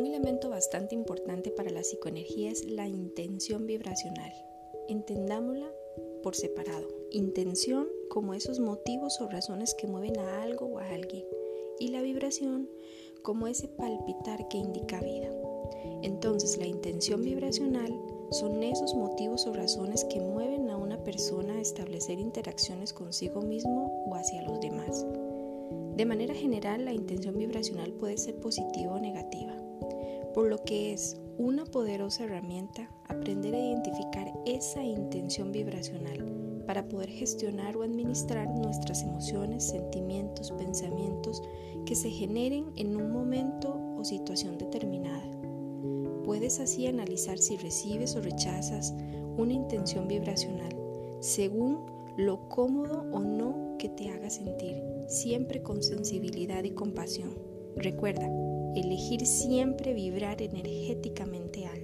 elemento bastante importante para la psicoenergía es la intención vibracional. Entendámosla por separado. Intención como esos motivos o razones que mueven a algo o a alguien. Y la vibración como ese palpitar que indica vida. Entonces la intención vibracional son esos motivos o razones que mueven a una persona a establecer interacciones consigo mismo o hacia los demás. De manera general, la intención vibracional puede ser positiva o negativa, por lo que es una poderosa herramienta aprender a identificar esa intención vibracional para poder gestionar o administrar nuestras emociones, sentimientos, pensamientos que se generen en un momento o situación determinada. Puedes así analizar si recibes o rechazas una intención vibracional según lo cómodo o no que te haga sentir, siempre con sensibilidad y compasión. Recuerda, elegir siempre vibrar energéticamente alto.